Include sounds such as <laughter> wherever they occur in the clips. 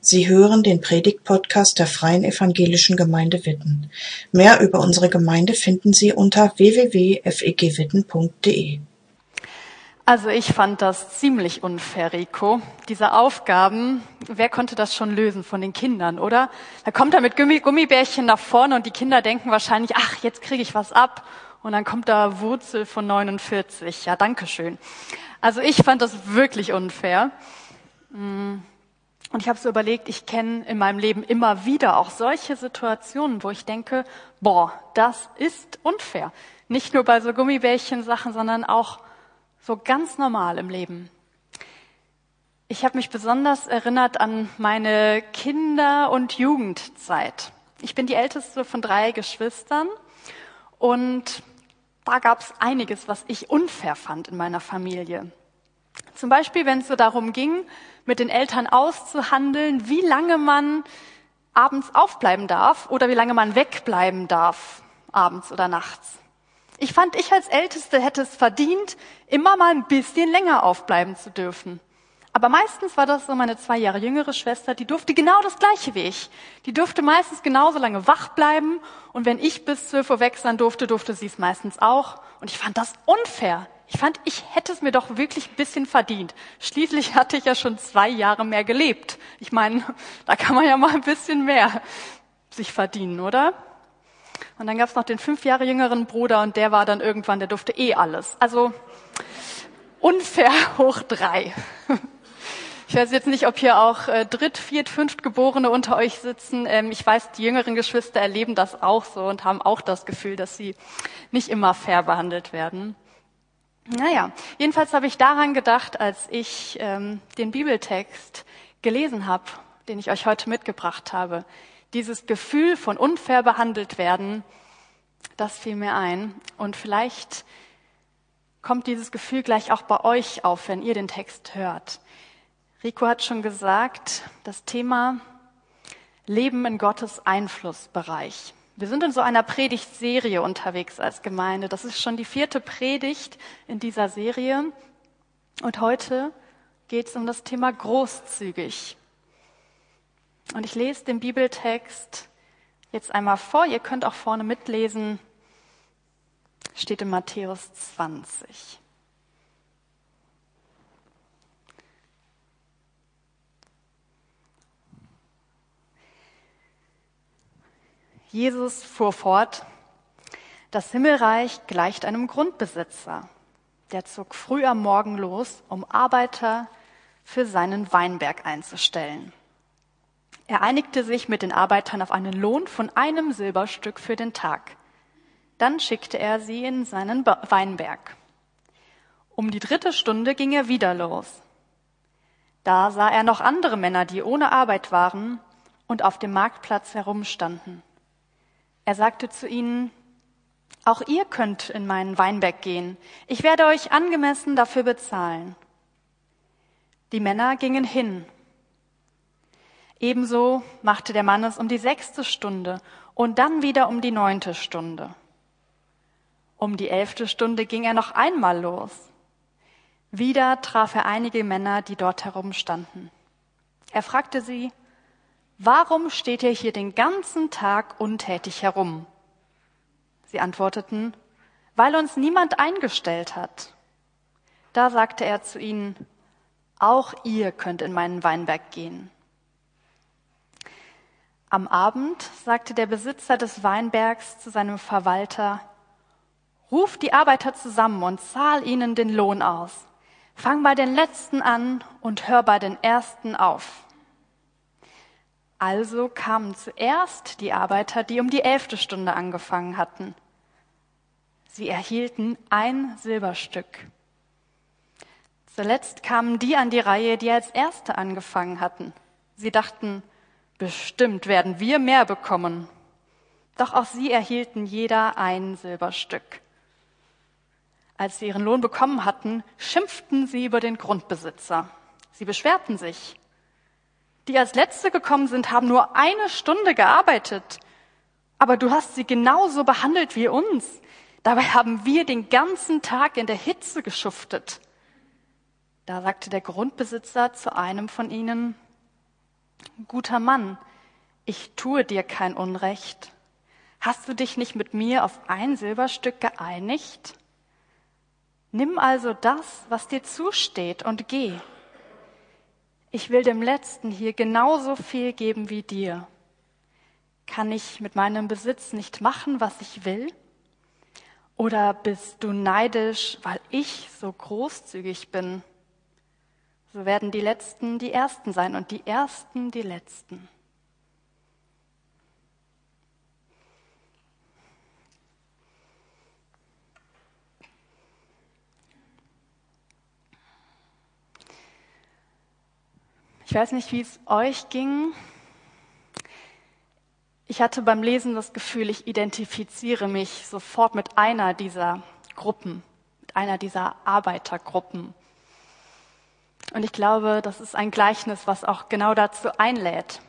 Sie hören den Predigt-Podcast der Freien Evangelischen Gemeinde Witten. Mehr über unsere Gemeinde finden Sie unter www.fegwitten.de. Also ich fand das ziemlich unfair, Rico. Diese Aufgaben, wer konnte das schon lösen von den Kindern, oder? Da kommt er mit Gummibärchen nach vorne und die Kinder denken wahrscheinlich, ach, jetzt kriege ich was ab. Und dann kommt da Wurzel von 49. Ja, danke schön. Also ich fand das wirklich unfair. Mm. Und ich habe so überlegt, ich kenne in meinem Leben immer wieder auch solche Situationen, wo ich denke, boah, das ist unfair. Nicht nur bei so Gummibärchen-Sachen, sondern auch so ganz normal im Leben. Ich habe mich besonders erinnert an meine Kinder- und Jugendzeit. Ich bin die älteste von drei Geschwistern und da gab es einiges, was ich unfair fand in meiner Familie. Zum Beispiel, wenn es so darum ging, mit den Eltern auszuhandeln, wie lange man abends aufbleiben darf oder wie lange man wegbleiben darf, abends oder nachts. Ich fand, ich als Älteste hätte es verdient, immer mal ein bisschen länger aufbleiben zu dürfen. Aber meistens war das so meine zwei Jahre jüngere Schwester, die durfte genau das gleiche wie ich. Die durfte meistens genauso lange wach bleiben und wenn ich bis zwölf Uhr weg sein durfte, durfte sie es meistens auch. Und ich fand das unfair. Ich fand, ich hätte es mir doch wirklich ein bisschen verdient. Schließlich hatte ich ja schon zwei Jahre mehr gelebt. Ich meine, <laughs> da kann man ja mal ein bisschen mehr sich verdienen, oder? Und dann gab es noch den fünf Jahre jüngeren Bruder und der war dann irgendwann, der durfte eh alles. Also unfair <laughs> hoch drei. Ich weiß jetzt nicht, ob hier auch äh, Dritt-, Viert-, Fünftgeborene unter euch sitzen. Ähm, ich weiß, die jüngeren Geschwister erleben das auch so und haben auch das Gefühl, dass sie nicht immer fair behandelt werden. Naja, jedenfalls habe ich daran gedacht, als ich ähm, den Bibeltext gelesen habe, den ich euch heute mitgebracht habe. Dieses Gefühl von unfair behandelt werden, das fiel mir ein. Und vielleicht kommt dieses Gefühl gleich auch bei euch auf, wenn ihr den Text hört. Rico hat schon gesagt, das Thema Leben in Gottes Einflussbereich. Wir sind in so einer Predigtserie unterwegs als Gemeinde. Das ist schon die vierte Predigt in dieser Serie. Und heute geht es um das Thema großzügig. Und ich lese den Bibeltext jetzt einmal vor. Ihr könnt auch vorne mitlesen. Steht in Matthäus 20. Jesus fuhr fort, das Himmelreich gleicht einem Grundbesitzer. Der zog früh am Morgen los, um Arbeiter für seinen Weinberg einzustellen. Er einigte sich mit den Arbeitern auf einen Lohn von einem Silberstück für den Tag. Dann schickte er sie in seinen Weinberg. Um die dritte Stunde ging er wieder los. Da sah er noch andere Männer, die ohne Arbeit waren und auf dem Marktplatz herumstanden. Er sagte zu ihnen, auch ihr könnt in meinen Weinberg gehen. Ich werde euch angemessen dafür bezahlen. Die Männer gingen hin. Ebenso machte der Mann es um die sechste Stunde und dann wieder um die neunte Stunde. Um die elfte Stunde ging er noch einmal los. Wieder traf er einige Männer, die dort herumstanden. Er fragte sie, Warum steht ihr hier den ganzen Tag untätig herum? Sie antworteten, weil uns niemand eingestellt hat. Da sagte er zu ihnen, auch ihr könnt in meinen Weinberg gehen. Am Abend sagte der Besitzer des Weinbergs zu seinem Verwalter, Ruf die Arbeiter zusammen und zahl ihnen den Lohn aus. Fang bei den Letzten an und hör bei den Ersten auf. Also kamen zuerst die Arbeiter, die um die elfte Stunde angefangen hatten. Sie erhielten ein Silberstück. Zuletzt kamen die an die Reihe, die als Erste angefangen hatten. Sie dachten, bestimmt werden wir mehr bekommen. Doch auch sie erhielten jeder ein Silberstück. Als sie ihren Lohn bekommen hatten, schimpften sie über den Grundbesitzer. Sie beschwerten sich die als Letzte gekommen sind, haben nur eine Stunde gearbeitet. Aber du hast sie genauso behandelt wie uns. Dabei haben wir den ganzen Tag in der Hitze geschuftet. Da sagte der Grundbesitzer zu einem von ihnen, Guter Mann, ich tue dir kein Unrecht. Hast du dich nicht mit mir auf ein Silberstück geeinigt? Nimm also das, was dir zusteht, und geh. Ich will dem Letzten hier genauso viel geben wie dir. Kann ich mit meinem Besitz nicht machen, was ich will? Oder bist du neidisch, weil ich so großzügig bin? So werden die Letzten die Ersten sein und die Ersten die Letzten. Ich weiß nicht, wie es euch ging. Ich hatte beim Lesen das Gefühl, ich identifiziere mich sofort mit einer dieser Gruppen, mit einer dieser Arbeitergruppen. Und ich glaube, das ist ein Gleichnis, was auch genau dazu einlädt,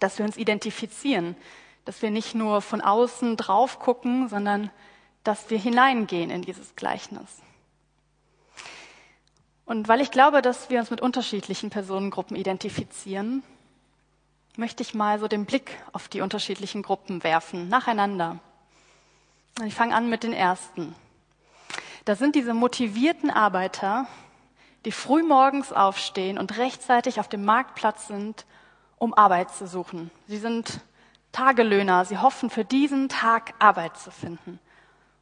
dass wir uns identifizieren, dass wir nicht nur von außen drauf gucken, sondern dass wir hineingehen in dieses Gleichnis. Und weil ich glaube, dass wir uns mit unterschiedlichen Personengruppen identifizieren, möchte ich mal so den Blick auf die unterschiedlichen Gruppen werfen, nacheinander. Ich fange an mit den ersten. Da sind diese motivierten Arbeiter, die frühmorgens aufstehen und rechtzeitig auf dem Marktplatz sind, um Arbeit zu suchen. Sie sind Tagelöhner, sie hoffen für diesen Tag Arbeit zu finden,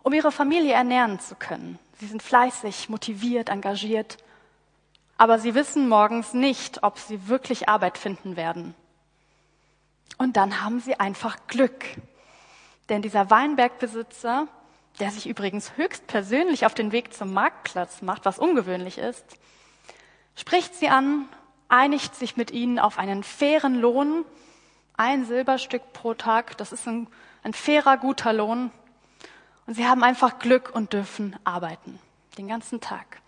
um ihre Familie ernähren zu können. Sie sind fleißig, motiviert, engagiert aber sie wissen morgens nicht, ob sie wirklich Arbeit finden werden. Und dann haben sie einfach Glück. Denn dieser Weinbergbesitzer, der sich übrigens höchst persönlich auf den Weg zum Marktplatz macht, was ungewöhnlich ist, spricht sie an, einigt sich mit ihnen auf einen fairen Lohn, ein Silberstück pro Tag, das ist ein, ein fairer, guter Lohn. Und sie haben einfach Glück und dürfen arbeiten, den ganzen Tag.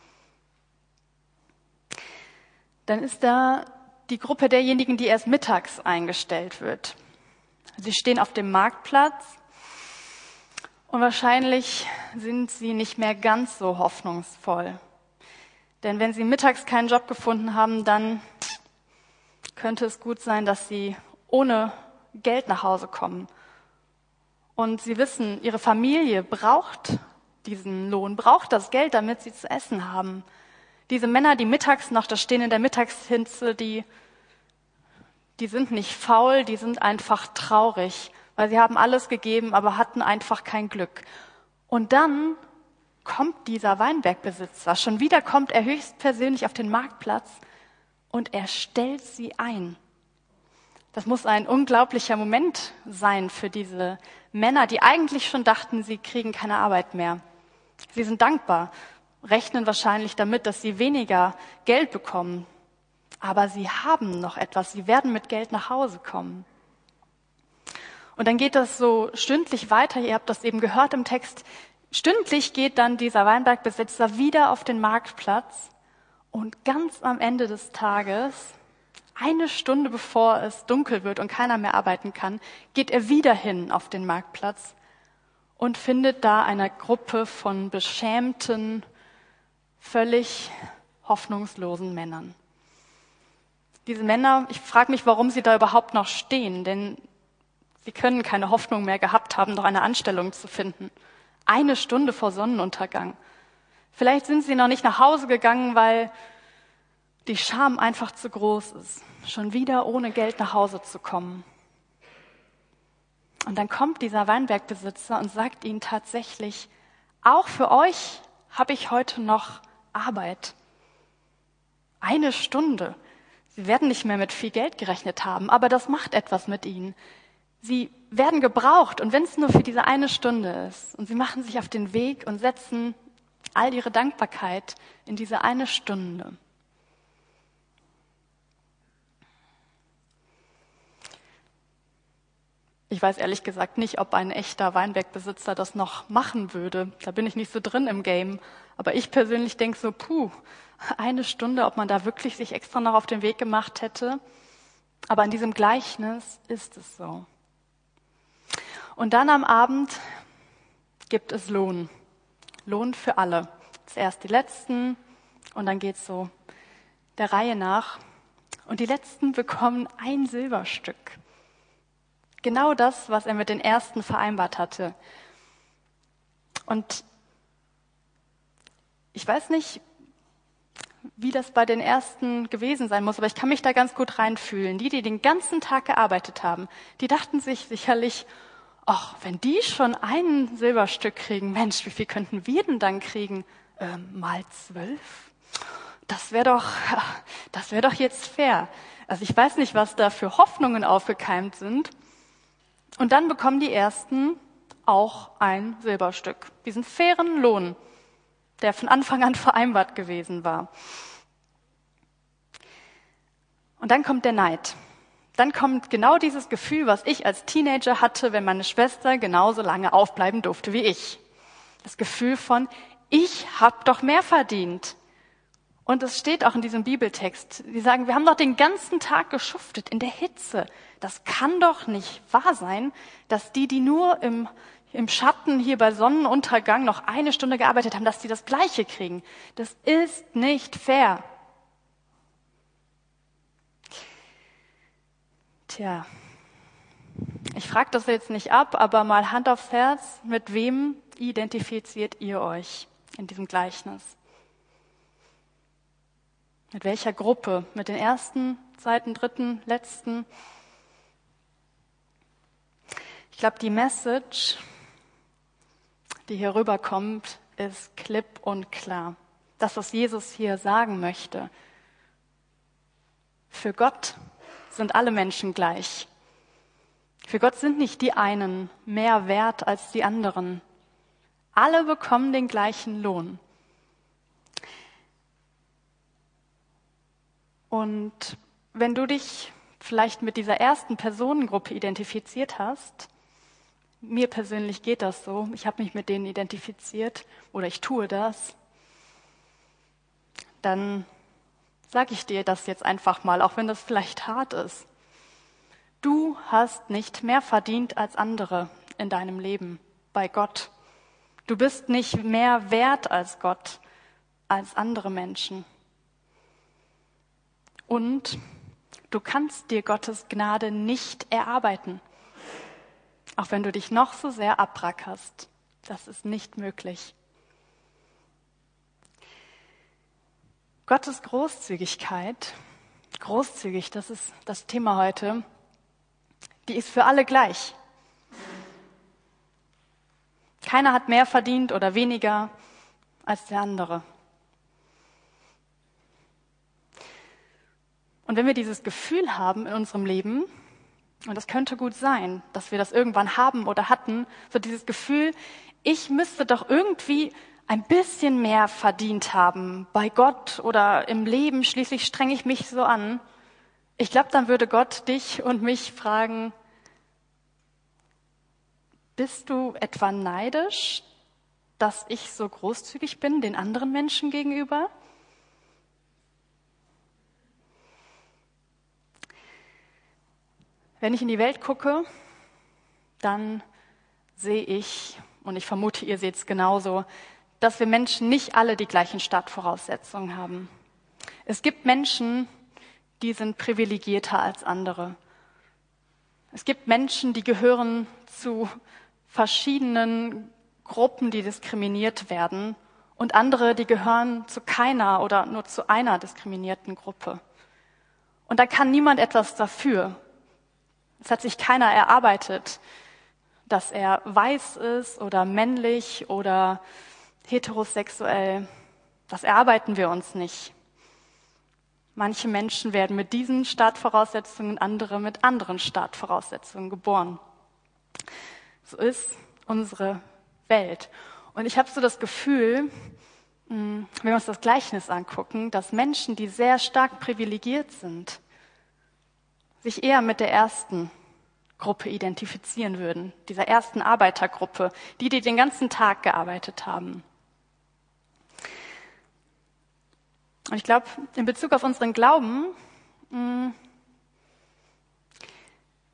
Dann ist da die Gruppe derjenigen, die erst mittags eingestellt wird. Sie stehen auf dem Marktplatz und wahrscheinlich sind sie nicht mehr ganz so hoffnungsvoll. Denn wenn sie mittags keinen Job gefunden haben, dann könnte es gut sein, dass sie ohne Geld nach Hause kommen. Und sie wissen, ihre Familie braucht diesen Lohn, braucht das Geld, damit sie zu essen haben. Diese Männer, die mittags noch da stehen in der Mittagshitze, die, die sind nicht faul, die sind einfach traurig, weil sie haben alles gegeben, aber hatten einfach kein Glück. Und dann kommt dieser Weinbergbesitzer, schon wieder kommt er höchstpersönlich auf den Marktplatz und er stellt sie ein. Das muss ein unglaublicher Moment sein für diese Männer, die eigentlich schon dachten, sie kriegen keine Arbeit mehr. Sie sind dankbar rechnen wahrscheinlich damit, dass sie weniger Geld bekommen. Aber sie haben noch etwas. Sie werden mit Geld nach Hause kommen. Und dann geht das so stündlich weiter. Ihr habt das eben gehört im Text. Stündlich geht dann dieser Weinbergbesitzer wieder auf den Marktplatz und ganz am Ende des Tages, eine Stunde bevor es dunkel wird und keiner mehr arbeiten kann, geht er wieder hin auf den Marktplatz und findet da eine Gruppe von beschämten, völlig hoffnungslosen Männern. Diese Männer, ich frage mich, warum sie da überhaupt noch stehen, denn sie können keine Hoffnung mehr gehabt haben, noch eine Anstellung zu finden. Eine Stunde vor Sonnenuntergang. Vielleicht sind sie noch nicht nach Hause gegangen, weil die Scham einfach zu groß ist, schon wieder ohne Geld nach Hause zu kommen. Und dann kommt dieser Weinbergbesitzer und sagt ihnen tatsächlich, auch für euch habe ich heute noch Arbeit. Eine Stunde. Sie werden nicht mehr mit viel Geld gerechnet haben, aber das macht etwas mit ihnen. Sie werden gebraucht und wenn es nur für diese eine Stunde ist und sie machen sich auf den Weg und setzen all ihre Dankbarkeit in diese eine Stunde. Ich weiß ehrlich gesagt nicht, ob ein echter Weinbergbesitzer das noch machen würde. Da bin ich nicht so drin im Game. Aber ich persönlich denke so, puh, eine Stunde, ob man da wirklich sich extra noch auf den Weg gemacht hätte. Aber in diesem Gleichnis ist es so. Und dann am Abend gibt es Lohn. Lohn für alle. Zuerst die Letzten und dann geht's so der Reihe nach. Und die letzten bekommen ein Silberstück. Genau das, was er mit den ersten vereinbart hatte. Und ich weiß nicht, wie das bei den ersten gewesen sein muss, aber ich kann mich da ganz gut reinfühlen. Die, die den ganzen Tag gearbeitet haben, die dachten sich sicherlich, ach, wenn die schon ein Silberstück kriegen, Mensch, wie viel könnten wir denn dann kriegen? Ähm, mal zwölf? Das wäre doch, <laughs> das wäre doch jetzt fair. Also ich weiß nicht, was da für Hoffnungen aufgekeimt sind. Und dann bekommen die ersten auch ein Silberstück. Diesen fairen Lohn, der von Anfang an <laughs> vereinbart gewesen war. Und dann kommt der Neid. Dann kommt genau dieses Gefühl, was ich als Teenager hatte, wenn meine Schwester genauso lange aufbleiben durfte wie ich. Das Gefühl von, ich habe doch mehr verdient. Und es steht auch in diesem Bibeltext. Die sagen, wir haben doch den ganzen Tag geschuftet in der Hitze. Das kann doch nicht wahr sein, dass die, die nur im, im Schatten hier bei Sonnenuntergang noch eine Stunde gearbeitet haben, dass die das Gleiche kriegen. Das ist nicht fair. Tja, ich frage das jetzt nicht ab, aber mal Hand aufs Herz, mit wem identifiziert ihr euch in diesem Gleichnis? Mit welcher Gruppe? Mit den ersten, zweiten, dritten, letzten? Ich glaube, die Message, die hier rüberkommt, ist klipp und klar. Das, was Jesus hier sagen möchte. Für Gott sind alle Menschen gleich. Für Gott sind nicht die einen mehr wert als die anderen. Alle bekommen den gleichen Lohn. Und wenn du dich vielleicht mit dieser ersten Personengruppe identifiziert hast, mir persönlich geht das so, ich habe mich mit denen identifiziert oder ich tue das, dann sage ich dir das jetzt einfach mal, auch wenn das vielleicht hart ist. Du hast nicht mehr verdient als andere in deinem Leben bei Gott. Du bist nicht mehr wert als Gott, als andere Menschen. Und du kannst dir Gottes Gnade nicht erarbeiten. Auch wenn du dich noch so sehr abrackerst. Das ist nicht möglich. Gottes Großzügigkeit, großzügig, das ist das Thema heute, die ist für alle gleich. Keiner hat mehr verdient oder weniger als der andere. Und wenn wir dieses Gefühl haben in unserem Leben, und das könnte gut sein, dass wir das irgendwann haben oder hatten, so dieses Gefühl, ich müsste doch irgendwie ein bisschen mehr verdient haben bei Gott oder im Leben, schließlich strenge ich mich so an. Ich glaube, dann würde Gott dich und mich fragen, bist du etwa neidisch, dass ich so großzügig bin den anderen Menschen gegenüber? Wenn ich in die Welt gucke, dann sehe ich, und ich vermute, ihr seht es genauso, dass wir Menschen nicht alle die gleichen Startvoraussetzungen haben. Es gibt Menschen, die sind privilegierter als andere. Es gibt Menschen, die gehören zu verschiedenen Gruppen, die diskriminiert werden, und andere, die gehören zu keiner oder nur zu einer diskriminierten Gruppe. Und da kann niemand etwas dafür. Es hat sich keiner erarbeitet, dass er weiß ist oder männlich oder heterosexuell. Das erarbeiten wir uns nicht. Manche Menschen werden mit diesen Startvoraussetzungen, andere mit anderen Startvoraussetzungen geboren. So ist unsere Welt. Und ich habe so das Gefühl, hm, wenn wir uns das Gleichnis angucken, dass Menschen, die sehr stark privilegiert sind, sich eher mit der ersten Gruppe identifizieren würden, dieser ersten Arbeitergruppe, die, die den ganzen Tag gearbeitet haben. Und ich glaube, in Bezug auf unseren Glauben mm,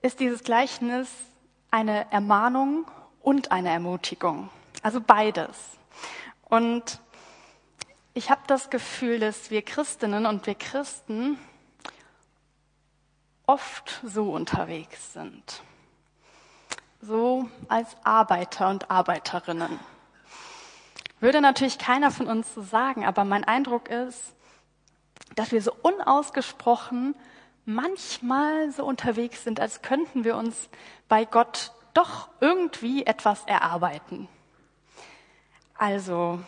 ist dieses Gleichnis eine Ermahnung und eine Ermutigung. Also beides. Und ich habe das Gefühl, dass wir Christinnen und wir Christen oft so unterwegs sind. So als Arbeiter und Arbeiterinnen. Würde natürlich keiner von uns so sagen, aber mein Eindruck ist, dass wir so unausgesprochen manchmal so unterwegs sind, als könnten wir uns bei Gott doch irgendwie etwas erarbeiten. Also,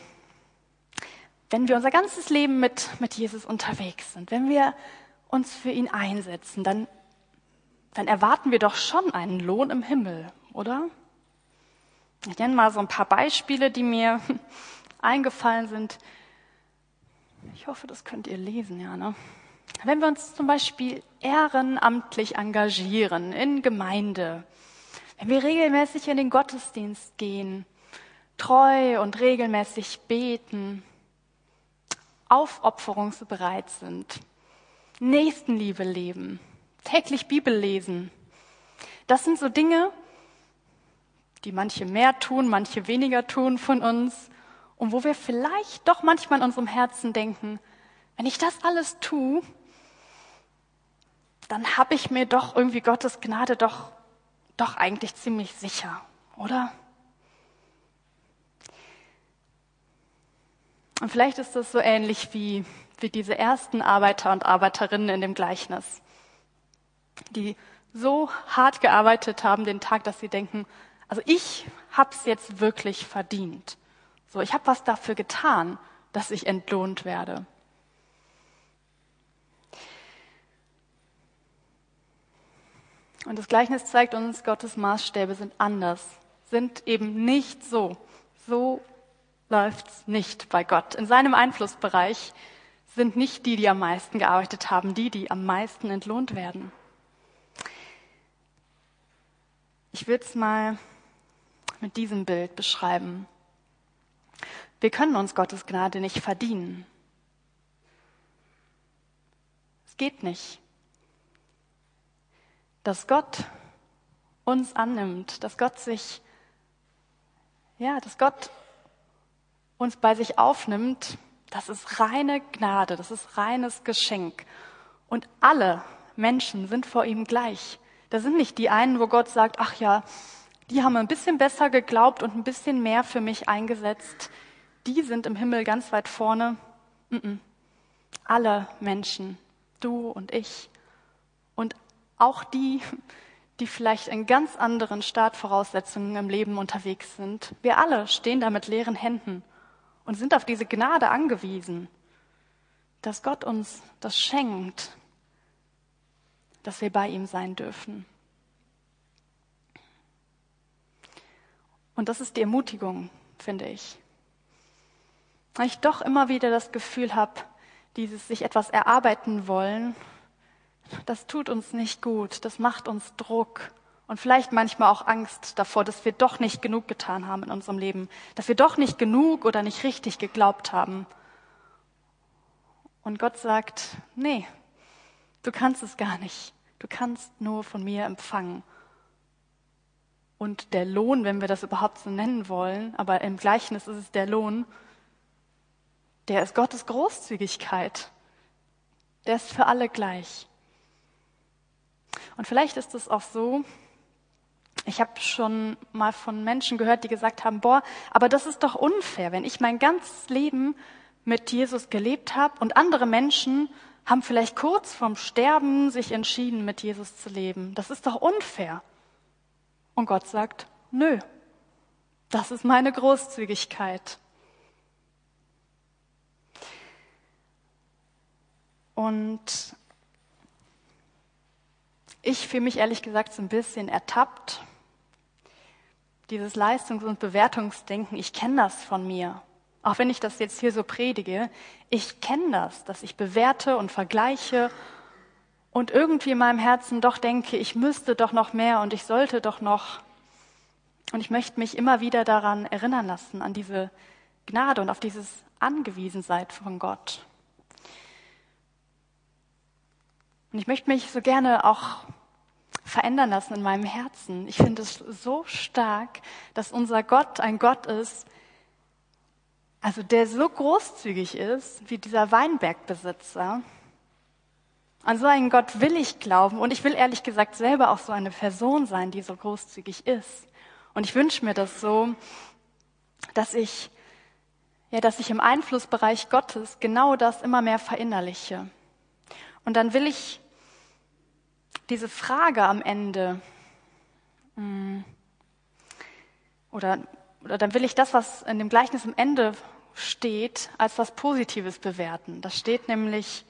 wenn wir unser ganzes Leben mit, mit Jesus unterwegs sind, wenn wir uns für ihn einsetzen, dann, dann erwarten wir doch schon einen Lohn im Himmel, oder? Ich nenne mal so ein paar Beispiele, die mir <laughs> eingefallen sind. Ich hoffe, das könnt ihr lesen, ja, ne? Wenn wir uns zum Beispiel ehrenamtlich engagieren in Gemeinde, wenn wir regelmäßig in den Gottesdienst gehen, treu und regelmäßig beten, aufopferungsbereit sind, Nächstenliebe leben, täglich Bibel lesen, das sind so Dinge, die manche mehr tun, manche weniger tun von uns und wo wir vielleicht doch manchmal in unserem Herzen denken, wenn ich das alles tue, dann habe ich mir doch irgendwie Gottes Gnade doch, doch eigentlich ziemlich sicher, oder? Und vielleicht ist das so ähnlich wie, wie diese ersten Arbeiter und Arbeiterinnen in dem Gleichnis, die so hart gearbeitet haben den Tag, dass sie denken, also ich hab's jetzt wirklich verdient. So, ich habe was dafür getan, dass ich entlohnt werde. Und das Gleichnis zeigt uns, Gottes Maßstäbe sind anders, sind eben nicht so. So läuft's nicht bei Gott. In seinem Einflussbereich sind nicht die, die am meisten gearbeitet haben, die, die am meisten entlohnt werden. Ich will es mal mit diesem Bild beschreiben. Wir können uns Gottes Gnade nicht verdienen. Es geht nicht dass Gott uns annimmt, dass Gott sich, ja, dass Gott uns bei sich aufnimmt, das ist reine Gnade, das ist reines Geschenk. Und alle Menschen sind vor ihm gleich. Da sind nicht die einen, wo Gott sagt, ach ja, die haben ein bisschen besser geglaubt und ein bisschen mehr für mich eingesetzt. Die sind im Himmel ganz weit vorne. Alle Menschen, du und ich und auch die, die vielleicht in ganz anderen Startvoraussetzungen im Leben unterwegs sind. Wir alle stehen da mit leeren Händen und sind auf diese Gnade angewiesen, dass Gott uns das schenkt, dass wir bei ihm sein dürfen. Und das ist die Ermutigung, finde ich. Weil ich doch immer wieder das Gefühl habe, dieses sich etwas erarbeiten wollen das tut uns nicht gut, das macht uns Druck und vielleicht manchmal auch Angst davor, dass wir doch nicht genug getan haben in unserem Leben, dass wir doch nicht genug oder nicht richtig geglaubt haben. Und Gott sagt, nee, du kannst es gar nicht. Du kannst nur von mir empfangen. Und der Lohn, wenn wir das überhaupt so nennen wollen, aber im Gleichnis ist es der Lohn, der ist Gottes Großzügigkeit. Der ist für alle gleich. Und vielleicht ist es auch so, ich habe schon mal von Menschen gehört, die gesagt haben, boah, aber das ist doch unfair, wenn ich mein ganzes Leben mit Jesus gelebt habe und andere Menschen haben vielleicht kurz vorm Sterben sich entschieden, mit Jesus zu leben. Das ist doch unfair. Und Gott sagt, nö, das ist meine Großzügigkeit. Und ich fühle mich ehrlich gesagt so ein bisschen ertappt. Dieses Leistungs- und Bewertungsdenken, ich kenne das von mir. Auch wenn ich das jetzt hier so predige, ich kenne das, dass ich bewerte und vergleiche und irgendwie in meinem Herzen doch denke, ich müsste doch noch mehr und ich sollte doch noch. Und ich möchte mich immer wieder daran erinnern lassen, an diese Gnade und auf dieses Angewiesensein von Gott. Und ich möchte mich so gerne auch verändern lassen in meinem Herzen. Ich finde es so stark, dass unser Gott ein Gott ist, also der so großzügig ist wie dieser Weinbergbesitzer, An so einen Gott will ich glauben und ich will ehrlich gesagt selber auch so eine Person sein, die so großzügig ist. Und ich wünsche mir das so, dass ich, ja, dass ich im Einflussbereich Gottes genau das immer mehr verinnerliche. Und dann will ich diese Frage am Ende, mm, oder, oder dann will ich das, was in dem Gleichnis am Ende steht, als was Positives bewerten. Das steht nämlich,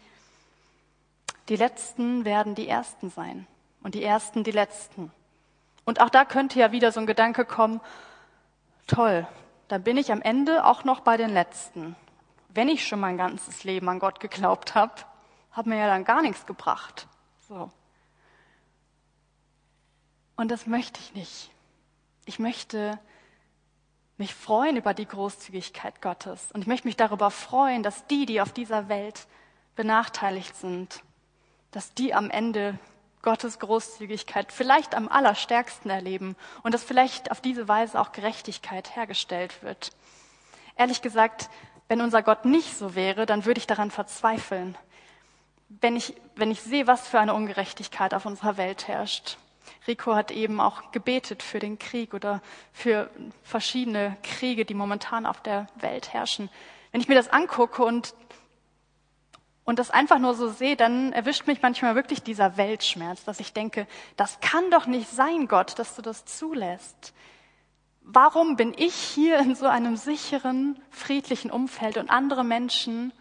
die Letzten werden die Ersten sein und die Ersten die Letzten. Und auch da könnte ja wieder so ein Gedanke kommen, toll, dann bin ich am Ende auch noch bei den Letzten. Wenn ich schon mein ganzes Leben an Gott geglaubt habe, hat mir ja dann gar nichts gebracht. So. Und das möchte ich nicht. Ich möchte mich freuen über die Großzügigkeit Gottes. Und ich möchte mich darüber freuen, dass die, die auf dieser Welt benachteiligt sind, dass die am Ende Gottes Großzügigkeit vielleicht am allerstärksten erleben und dass vielleicht auf diese Weise auch Gerechtigkeit hergestellt wird. Ehrlich gesagt, wenn unser Gott nicht so wäre, dann würde ich daran verzweifeln, wenn ich, wenn ich sehe, was für eine Ungerechtigkeit auf unserer Welt herrscht. Rico hat eben auch gebetet für den Krieg oder für verschiedene Kriege, die momentan auf der Welt herrschen. Wenn ich mir das angucke und, und das einfach nur so sehe, dann erwischt mich manchmal wirklich dieser Weltschmerz, dass ich denke, das kann doch nicht sein, Gott, dass du das zulässt. Warum bin ich hier in so einem sicheren, friedlichen Umfeld und andere Menschen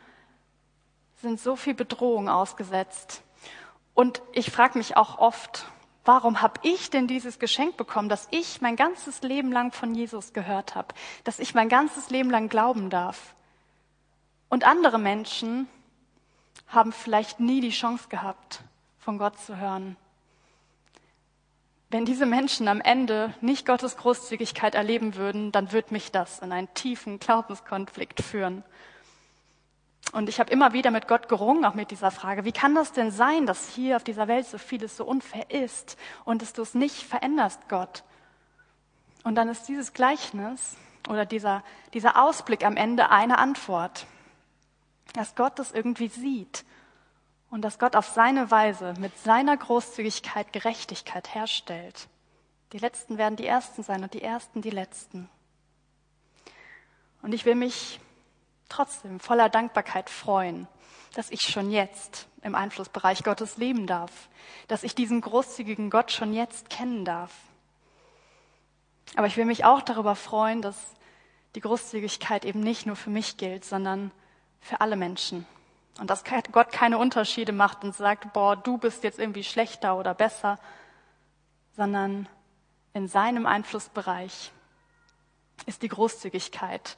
sind so viel Bedrohung ausgesetzt? Und ich frage mich auch oft, Warum habe ich denn dieses Geschenk bekommen, dass ich mein ganzes Leben lang von Jesus gehört habe, dass ich mein ganzes Leben lang glauben darf? Und andere Menschen haben vielleicht nie die Chance gehabt, von Gott zu hören. Wenn diese Menschen am Ende nicht Gottes Großzügigkeit erleben würden, dann wird mich das in einen tiefen Glaubenskonflikt führen. Und ich habe immer wieder mit Gott gerungen, auch mit dieser Frage, wie kann das denn sein, dass hier auf dieser Welt so vieles so unfair ist und dass du es nicht veränderst, Gott? Und dann ist dieses Gleichnis oder dieser, dieser Ausblick am Ende eine Antwort, dass Gott das irgendwie sieht und dass Gott auf seine Weise mit seiner Großzügigkeit Gerechtigkeit herstellt. Die Letzten werden die Ersten sein und die Ersten die Letzten. Und ich will mich trotzdem voller Dankbarkeit freuen, dass ich schon jetzt im Einflussbereich Gottes leben darf, dass ich diesen großzügigen Gott schon jetzt kennen darf. Aber ich will mich auch darüber freuen, dass die Großzügigkeit eben nicht nur für mich gilt, sondern für alle Menschen. Und dass Gott keine Unterschiede macht und sagt, boah, du bist jetzt irgendwie schlechter oder besser, sondern in seinem Einflussbereich ist die Großzügigkeit